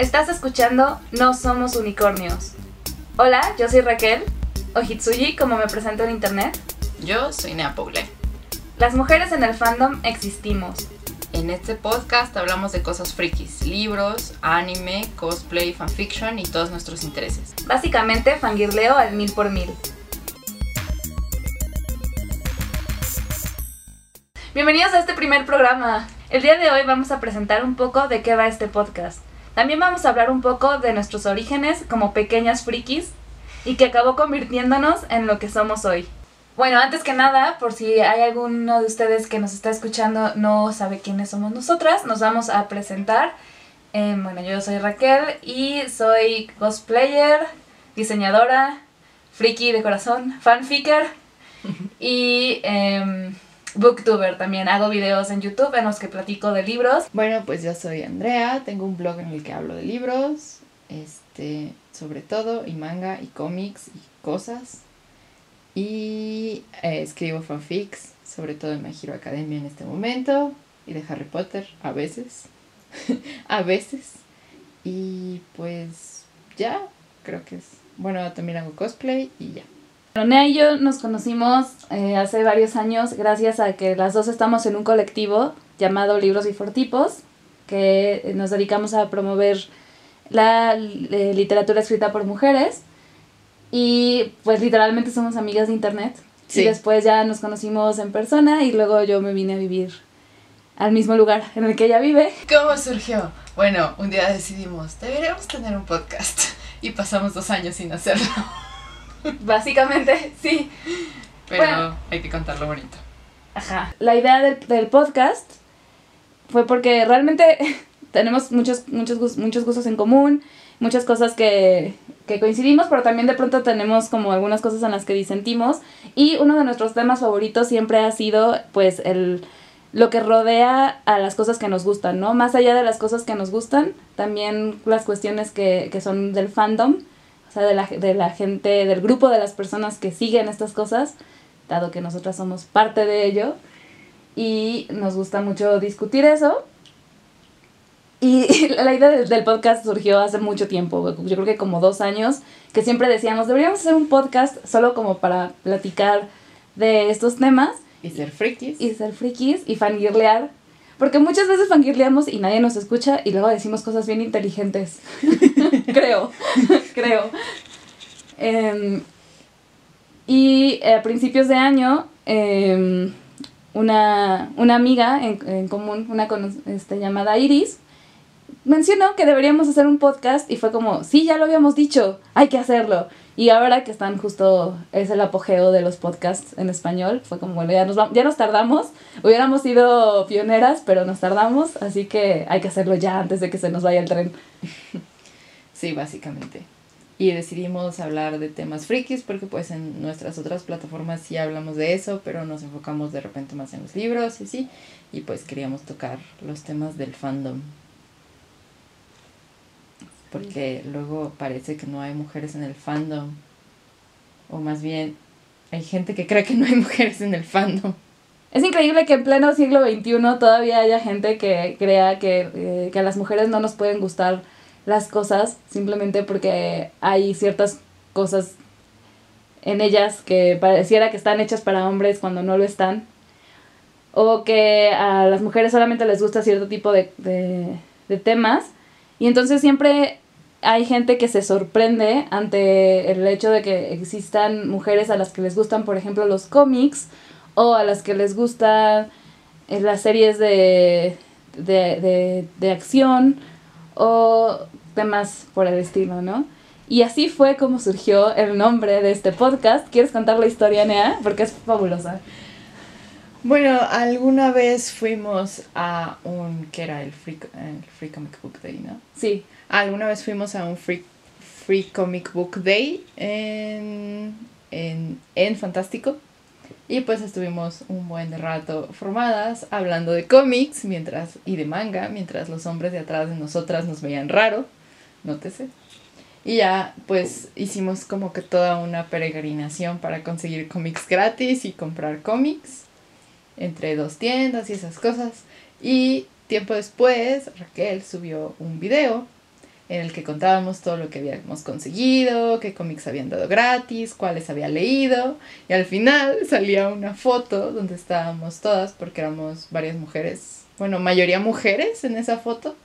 Estás escuchando No Somos Unicornios. Hola, yo soy Raquel, o Hitsuji como me presento en internet. Yo soy Nea Poule. Las mujeres en el fandom existimos. En este podcast hablamos de cosas frikis, libros, anime, cosplay, fanfiction y todos nuestros intereses. Básicamente fangirleo al mil por mil. Bienvenidos a este primer programa. El día de hoy vamos a presentar un poco de qué va este podcast. También vamos a hablar un poco de nuestros orígenes como pequeñas frikis y que acabó convirtiéndonos en lo que somos hoy. Bueno, antes que nada, por si hay alguno de ustedes que nos está escuchando no sabe quiénes somos nosotras, nos vamos a presentar. Eh, bueno, yo soy Raquel y soy cosplayer, diseñadora, friki de corazón, fanficker y em, booktuber también. Hago videos en YouTube en los que platico de libros. Bueno, pues yo soy Andrea, tengo un blog en el que hablo de libros, este, sobre todo, y manga, y cómics, y cosas. Y eh, escribo fanfics, sobre todo en My Hero Academia en este momento, y de Harry Potter, a veces. a veces. Y pues ya, creo que es. Bueno, también hago cosplay y ya. Nea y yo nos conocimos eh, hace varios años gracias a que las dos estamos en un colectivo llamado Libros y Fortipos, que nos dedicamos a promover la eh, literatura escrita por mujeres. Y pues literalmente somos amigas de internet. Sí. Y después ya nos conocimos en persona y luego yo me vine a vivir al mismo lugar en el que ella vive. ¿Cómo surgió? Bueno, un día decidimos, deberíamos tener un podcast. Y pasamos dos años sin hacerlo. Básicamente, sí. Pero Bueno. hay que contarlo bonito. Ajá. La idea del, del podcast fue porque realmente tenemos muchos, muchos, muchos gustos en común, muchas cosas que, que coincidimos, pero también de pronto tenemos como algunas cosas en las que disentimos. Y uno de nuestros temas favoritos siempre ha sido pues el lo que rodea a las cosas que nos gustan, ¿no? Más allá de las cosas que nos gustan, también las cuestiones que, que son del fandom, o sea, de la, de la gente, del grupo de las personas que siguen estas cosas, dado que nosotras somos parte de ello y nos gusta mucho discutir eso. Y la idea del, podcast surgió hace mucho tiempo, yo creo que como dos años, que siempre decíamos, deberíamos hacer un podcast solo como para platicar de estos temas Y ser frikis. y ser frikis y fangirlear. Porque muchas veces fangirleamos y nadie nos escucha y luego decimos cosas bien inteligentes. creo, creo. Em, y a principios de año, em, una, una amiga en, en común, una cono- este, llamada Iris, mencionó que deberíamos hacer un podcast y fue como, sí, ya lo habíamos dicho, hay que hacerlo. Y ahora que están justo, es el apogeo de los podcasts en español, fue como, bueno, ya nos, ya nos tardamos, hubiéramos sido pioneras, pero nos tardamos, así que hay que hacerlo ya antes de que se nos vaya el tren. Sí, básicamente. Y decidimos hablar de temas frikis porque pues en nuestras otras plataformas sí hablamos de eso, pero nos enfocamos de repente más en los libros y así. Y pues queríamos tocar los temas del fandom. Porque luego parece que no hay mujeres en el fandom. O más bien, hay gente que cree que no hay mujeres en el fandom. Es increíble que en pleno siglo XXI todavía haya gente que crea que, eh, que a las mujeres no nos pueden gustar las cosas simplemente porque hay ciertas cosas en ellas que pareciera que están hechas para hombres cuando no lo están. O que a las mujeres solamente les gusta cierto tipo de, de, de temas. Y entonces siempre hay gente que se sorprende ante el hecho de que existan mujeres a las que les gustan, por ejemplo, los cómics o a las que les gustan eh, las series de, de, de, de acción o temas por el estilo, ¿no? Y así fue como surgió el nombre de este podcast. ¿Quieres contar la historia, Nea? Porque es fabulosa. Bueno, alguna vez fuimos a un, que era el Free, el Free Comic Book Day, ¿no? Sí, Alguna vez fuimos a un Free, free Comic Book Day en, en, en Fantástico. Y pues estuvimos un buen rato formadas hablando de cómics mientras y de manga, mientras los hombres de atrás de nosotras nos veían raro, nótese. Y ya pues hicimos como que toda una peregrinación para conseguir cómics gratis y comprar cómics entre dos tiendas y esas cosas. Y tiempo después Raquel subió un video en el que contábamos todo lo que habíamos conseguido, qué cómics habían dado gratis, cuáles había leído, y al final salía una foto donde estábamos todas, porque éramos varias mujeres, bueno, mayoría mujeres en esa foto,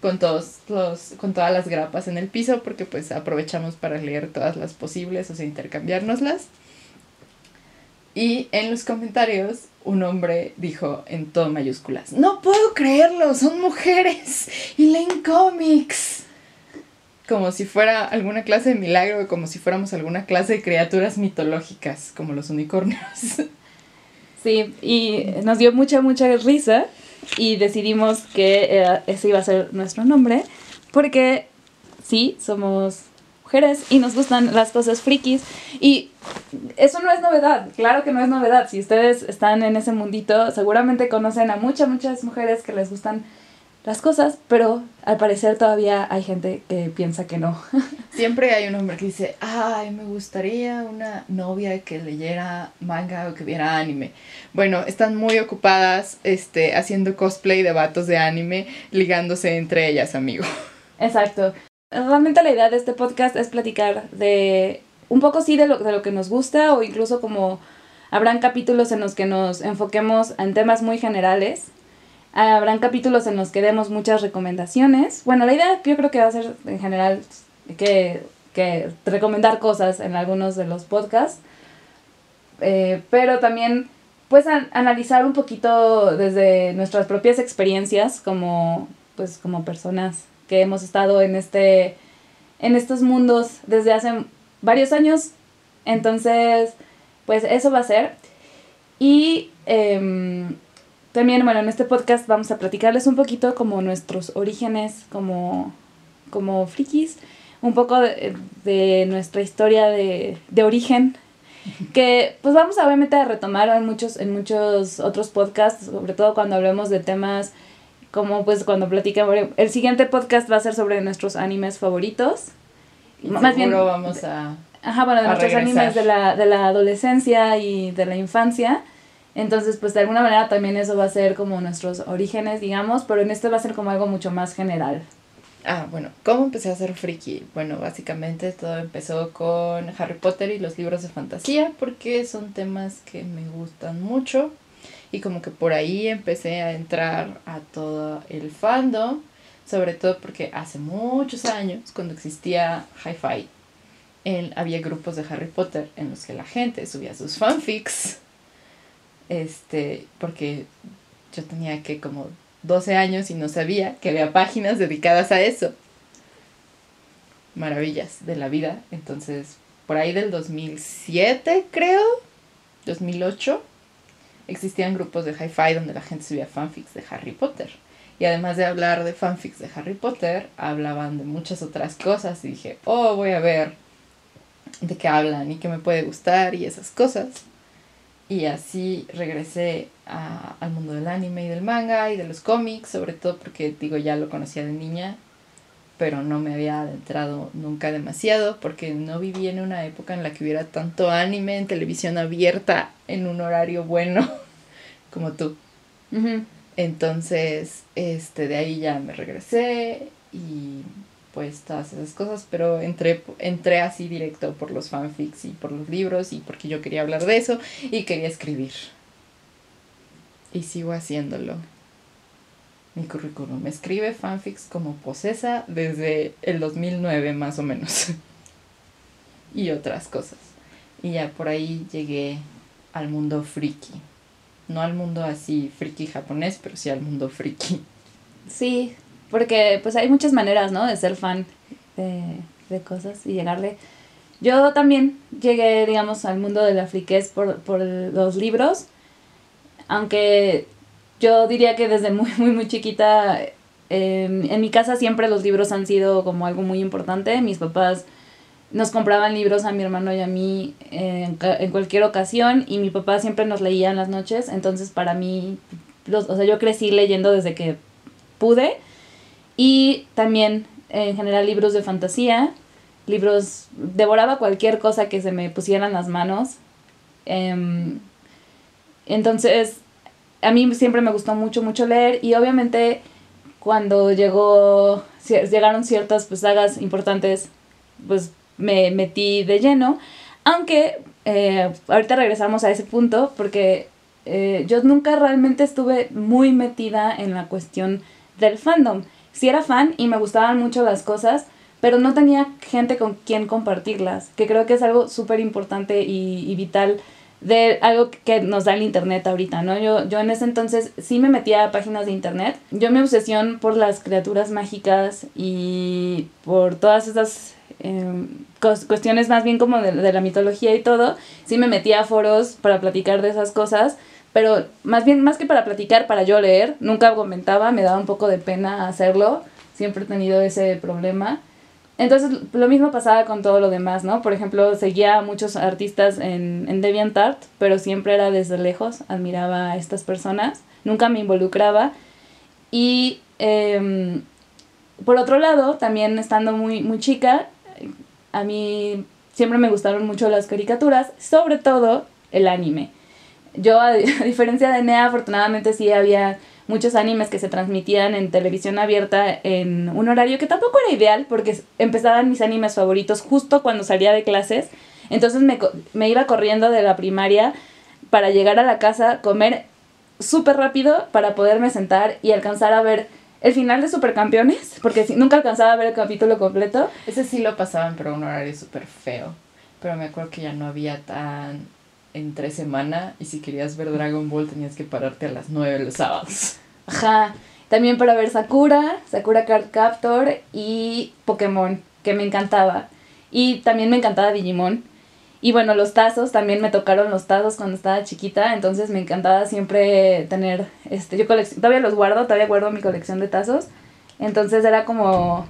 con todos los, con todas las grapas en el piso, porque pues aprovechamos para leer todas las posibles, o sea, intercambiárnoslas. Y en los comentarios un hombre dijo en todo mayúsculas, no puedo creerlo, son mujeres y leen cómics como si fuera alguna clase de milagro, como si fuéramos alguna clase de criaturas mitológicas, como los unicornios. Sí, y nos dio mucha, mucha risa y decidimos que ese iba a ser nuestro nombre, porque sí, somos mujeres y nos gustan las cosas frikis y eso no es novedad, claro que no es novedad, si ustedes están en ese mundito seguramente conocen a muchas, muchas mujeres que les gustan las cosas, pero al parecer todavía hay gente que piensa que no. Siempre hay un hombre que dice, ay, me gustaría una novia que leyera manga o que viera anime. Bueno, están muy ocupadas este, haciendo cosplay de vatos de anime, ligándose entre ellas, amigo. Exacto. Realmente la idea de este podcast es platicar de un poco sí de lo, de lo que nos gusta o incluso como habrán capítulos en los que nos enfoquemos en temas muy generales Habrán capítulos en los que demos muchas recomendaciones. Bueno, la idea yo creo que va a ser en general que, que recomendar cosas en algunos de los podcasts. Eh, pero también pues analizar un poquito desde nuestras propias experiencias como pues como personas que hemos estado en este en estos mundos desde hace varios años. Entonces pues eso va a ser. Y em, también, bueno, en este podcast vamos a platicarles un poquito como nuestros orígenes como, como frikis, un poco de, nuestra historia de, de, origen, que pues vamos a obviamente a retomar en muchos, en muchos otros podcasts, sobre todo cuando hablemos de temas como pues cuando platiquemos, el siguiente podcast va a ser sobre nuestros animes favoritos. Más bien vamos a... Ajá, bueno, de nuestros animes de la, de la adolescencia y de la infancia. Entonces, pues de alguna manera también eso va a ser como nuestros orígenes, digamos, pero en este va a ser como algo mucho más general. Ah, bueno, ¿cómo empecé a ser friki? Bueno, básicamente todo empezó con Harry Potter y los libros de fantasía, porque son temas que me gustan mucho. Y como que por ahí empecé a entrar a todo el fandom, sobre todo porque hace muchos años, cuando existía Hi-Fi, había grupos de Harry Potter en los que la gente subía sus fanfics este, porque yo tenía que como 12 años y no sabía que había páginas dedicadas a eso. Maravillas de la vida. Entonces, por ahí del 2007, creo, 2008, existían grupos de hi-fi donde la gente subía fanfics de Harry Potter. Y además de hablar de fanfics de Harry Potter, hablaban de muchas otras cosas. Y dije, oh, voy a ver de qué hablan y qué me puede gustar y esas cosas. Y así regresé al mundo del anime y del manga y de los cómics, sobre todo porque digo ya lo conocía de niña, pero no me había adentrado nunca demasiado porque no viví en una época en la que hubiera tanto anime en televisión abierta en un horario bueno como tú. Entonces, este, de ahí ya me regresé y pues todas esas cosas, pero entré, entré así directo por los fanfics y por los libros y porque yo quería hablar de eso y quería escribir. Y sigo haciéndolo. Mi currículum escribe fanfics como posesa desde el 2009 más o menos. y otras cosas. Y ya por ahí llegué al mundo friki. No al mundo así friki japonés, pero sí al mundo friki. Sí, porque pues hay muchas maneras, ¿no? De ser fan de, de cosas y llegarle. Yo también llegué, digamos, al mundo de la friquez por, por los libros, aunque yo diría que desde muy, muy, muy chiquita, em, en mi casa siempre los libros han sido como algo muy importante. Mis papás nos compraban libros a mi hermano y a mí en, en cualquier ocasión y mi papá siempre nos leía en las noches, entonces para mí, los, o sea, yo crecí leyendo desde que pude y también en general libros de fantasía, libros, devoraba cualquier cosa que se me pusiera en las manos. Em, entonces, a mí siempre me gustó mucho, mucho leer y obviamente cuando llegó, llegaron ciertas pues, sagas importantes, pues me metí de lleno. Aunque eh, ahorita regresamos a ese punto porque eh, yo nunca realmente estuve muy metida en la cuestión del fandom. Sí era fan y me gustaban mucho las cosas, pero no tenía gente con quien compartirlas, que creo que es algo súper importante y vital de algo que nos da el internet ahorita, ¿no? Yo, yo en ese entonces sí me metía a páginas de internet. Yo mi obsesión por las criaturas mágicas y por todas esas cos- cuestiones más bien como de, de la mitología y todo, sí me metía a foros para platicar de esas cosas, pero más bien, más que para platicar, para yo leer, nunca comentaba, me daba un poco de pena hacerlo, siempre he tenido ese problema. Entonces, lo mismo pasaba con todo lo demás, ¿no? Por ejemplo, seguía a muchos artistas en, en DeviantArt, pero siempre era desde lejos, admiraba a estas personas, nunca me involucraba. Y em, por otro lado, también estando muy, muy chica, a mí siempre me gustaron mucho las caricaturas, sobre todo el anime. Yo, a, a diferencia de Nea, afortunadamente sí había muchos animes que se transmitían en televisión abierta en un horario que tampoco era ideal porque empezaban mis animes favoritos justo cuando salía de clases. Entonces me, me iba corriendo de la primaria para llegar a la casa, comer súper rápido para poderme sentar y alcanzar a ver el final de Supercampeones, porque nunca alcanzaba a ver el capítulo completo. Ese sí lo pasaban, pero un horario súper feo. Pero me acuerdo que ya no había tan entre semana y si querías ver Dragon Ball tenías que pararte a las 9 los sábados. Ajá. También para ver Sakura, Sakura Card Captor y Pokémon, que me encantaba. Y también me encantaba Digimon. Y bueno, los tazos, también me tocaron los tazos cuando estaba chiquita, entonces me encantaba siempre tener, este, yo colec- todavía los guardo, todavía guardo mi colección de tazos. Entonces era como,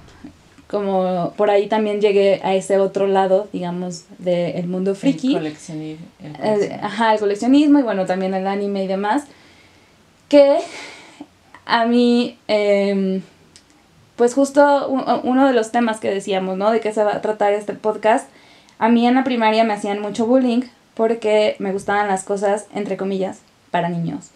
como, por ahí también llegué a ese otro lado, digamos, del mundo friki. El Eh, coleccionar. ajá, el coleccionismo y bueno, también el anime y demás. Que a mí, em, pues justo uno de los temas que decíamos, ¿no? De qué se va a tratar este podcast. A mí en la primaria me hacían mucho bullying porque me gustaban las cosas, entre comillas, para niños.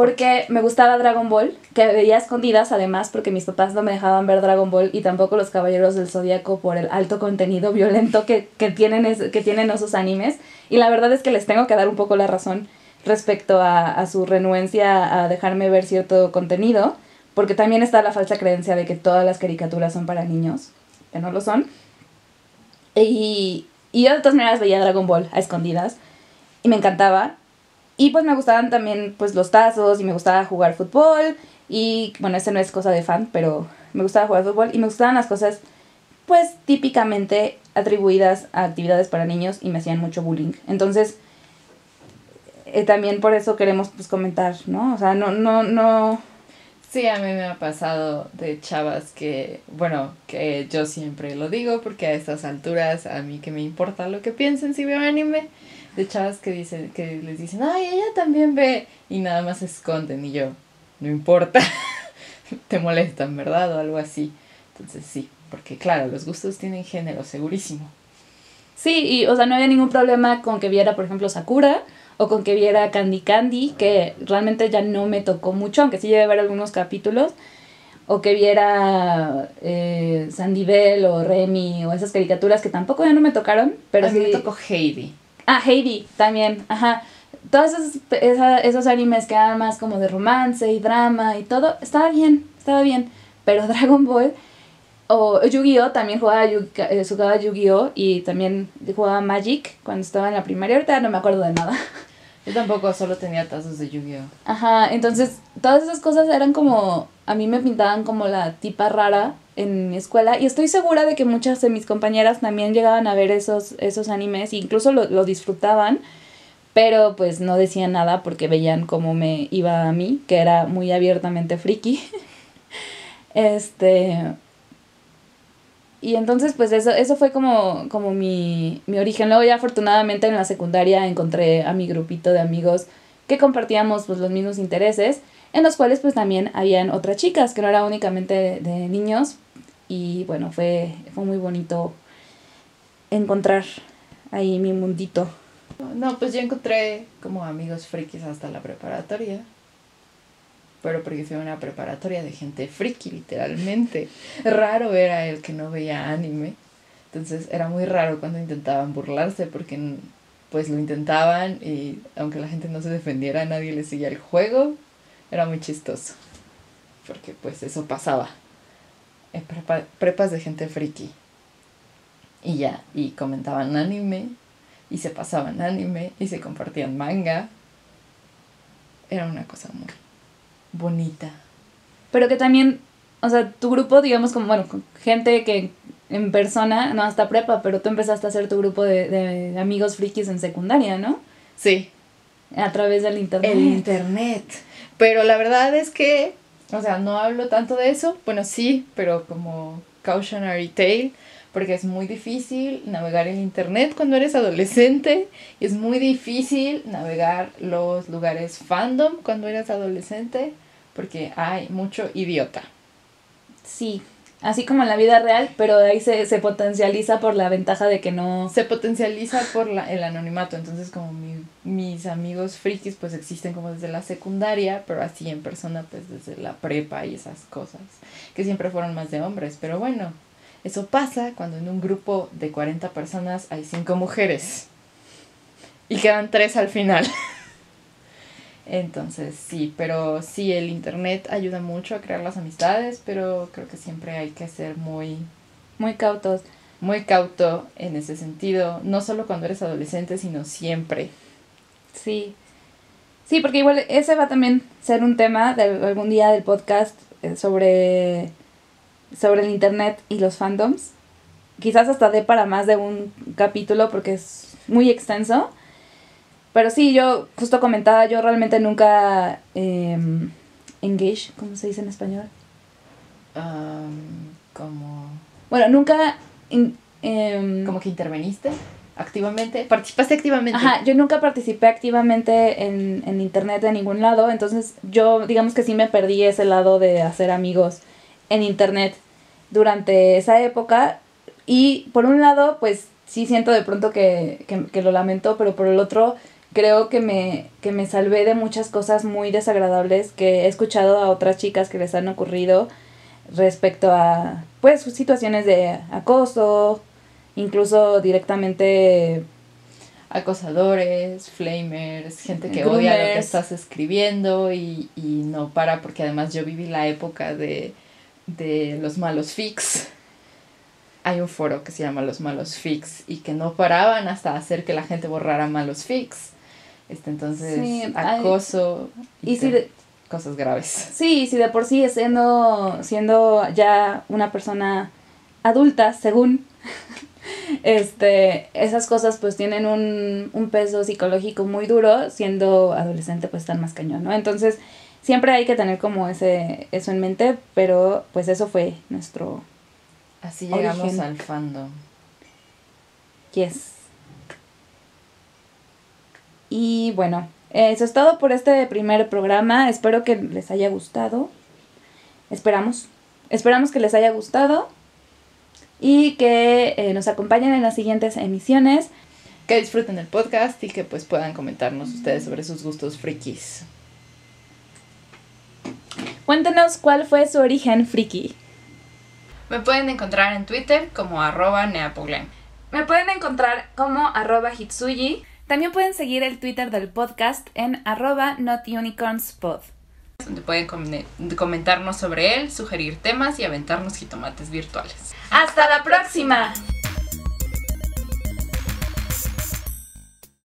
Porque me gustaba Dragon Ball, que veía escondidas además porque mis papás no me dejaban ver Dragon Ball y tampoco los Caballeros del Zodíaco por el alto contenido violento que, que, tienen, es- que tienen esos animes. Y la verdad es que les tengo que dar un poco la razón respecto a, a su renuencia a dejarme ver cierto contenido, porque también está la falsa creencia de que todas las caricaturas son para niños, que no lo son. Y, y yo de todas maneras veía Dragon Ball a escondidas y me encantaba. Y pues me gustaban también pues los tazos y me gustaba jugar fútbol y bueno, ese no es cosa de fan, pero me gustaba jugar fútbol y me gustaban las cosas pues típicamente atribuidas a actividades para niños y me hacían mucho bullying. Entonces, eh, también por eso queremos pues comentar, ¿no? O sea, no, no, no, Sí, a mí me ha pasado de chavas que, bueno, que yo siempre lo digo porque a estas alturas a mí que me importa lo que piensen si veo anime, de chavas que dicen que les dicen, "Ay, ella también ve" y nada más se esconden y yo, no importa. Te molestan, ¿verdad? O algo así. Entonces, sí, porque claro, los gustos tienen género, segurísimo. Sí, y o sea, no había ningún problema con que viera, por ejemplo, Sakura o con que viera Candy Candy, que realmente ya no me tocó mucho, aunque sí llegué a ver algunos capítulos, o que viera eh, Sandy Bell o Remy o esas caricaturas que tampoco ya no me tocaron, pero a mí sí... me tocó Heidi. Ah, Heidi también, ajá. Todos esos, esa- esos animes que eran más como de romance y drama y todo, estaba bien, estaba bien. Pero Dragon Ball o Yu-Gi-Oh! también jugaba, Yu- eh, jugaba Yu-Gi-Oh! y también jugaba Magic cuando estaba en la primaria. Ahorita no me acuerdo de nada. Yo tampoco solo tenía tazos de Yu-Gi-Oh! Ajá, entonces todas esas cosas eran como, a mí me pintaban como la tipa rara en mi escuela y estoy segura de que muchas de mis compañeras también llegaban a ver esos, esos animes e incluso lo, lo disfrutaban, pero pues no decían nada porque veían cómo me iba a mí, que era muy abiertamente friki. este... Y entonces, pues eso, eso fue como, como mi, mi origen. Luego ya afortunadamente en la secundaria encontré a mi grupito de amigos que compartíamos pues los mismos intereses, en los cuales pues también habían otras chicas, que no era únicamente de, de niños. Y bueno, fue, fue muy bonito encontrar ahí mi mundito. No, pues yo encontré como amigos frikis hasta la preparatoria. pero porque fue una preparatoria de gente friki, literalmente. Raro era el que no veía anime. Entonces era muy raro cuando intentaban burlarse porque pues lo intentaban y aunque la gente no se defendiera, nadie le seguía el juego. Era muy chistoso. Porque pues eso pasaba. En prepas de gente friki. Y ya, y comentaban anime, y se pasaban anime, y se compartían manga. Era una cosa muy bonita. Pero que también, o sea, tu grupo, digamos, como, bueno, gente que en persona, no hasta prepa, pero tú empezaste a hacer tu grupo de, de amigos frikis en secundaria, ¿no? Sí. A través del internet. El internet. Pero la verdad es que, o sea, no hablo tanto de eso. Bueno, sí, pero como cautionary tale, porque es muy difícil navegar el internet cuando eres adolescente. Y es muy difícil navegar los lugares fandom cuando eres adolescente, porque hay mucho idiota. Sí, así como en la vida real, pero ahí se, se potencializa por la ventaja de que no... Se potencializa por la, el anonimato, entonces como mi, mis amigos frikis pues existen como desde la secundaria, pero así en persona pues desde la prepa y esas cosas, que siempre fueron más de hombres, pero bueno, eso pasa cuando en un grupo de 40 personas hay 5 mujeres y quedan 3 al final. Entonces, sí, pero sí, el Internet ayuda mucho a crear las amistades, pero creo que siempre hay que ser muy... Muy cautos. Muy cauto en ese sentido, no solo cuando eres adolescente, sino siempre. Sí. Sí, porque igual ese va también a ser un tema de algún día del podcast eh, sobre, sobre el Internet y los fandoms. Quizás hasta dé para más de un capítulo porque es muy extenso. Pero sí, yo justo comentaba, yo realmente nunca eh, engage, ¿cómo se dice en español? como... Bueno, nunca... Em, como que interveniste activamente, participaste activamente. Ajá, yo nunca participé activamente en, en internet de ningún lado, entonces yo digamos que sí me perdí ese lado de hacer amigos en internet durante esa época y por un lado pues sí siento de pronto que, que, que lo lamento, pero por el otro creo que me, que me salvé de muchas cosas muy desagradables que he escuchado a otras chicas que les han ocurrido respecto a, pues, situaciones de acoso, incluso directamente acosadores, flamers, gente que odia lo que estás escribiendo y, y no para, porque además yo viví la época de, de los malos fix hay un foro que se llama Los Malos Fix y que no paraban hasta hacer que la gente borrara malos fix. Este, entonces, acoso y, cosas graves. Sí, sí, de por sí siendo, siendo ya una persona adulta, según, este, esas cosas pues tienen un, un peso psicológico muy duro, siendo adolescente pues están más cañón, ¿no? Entonces, siempre hay que tener como ese, eso en mente, pero pues eso fue nuestro... Así llegamos al fandom. Yes. Y bueno, eso es todo por este primer programa. Espero que les haya gustado. Esperamos. Esperamos que les haya gustado. Y que eh, nos acompañen en las siguientes emisiones. Que disfruten el podcast y que pues puedan comentarnos ustedes sobre sus gustos frikis. Cuéntenos cuál fue su origen friki. Me pueden encontrar en Twitter como arroba neapoglen. Me pueden encontrar como arroba hitsuyi. También pueden seguir el Twitter del podcast en arroba notunicornspod. Donde pueden comentarnos sobre él, sugerir temas y aventarnos jitomates virtuales. ¡Hasta la próxima!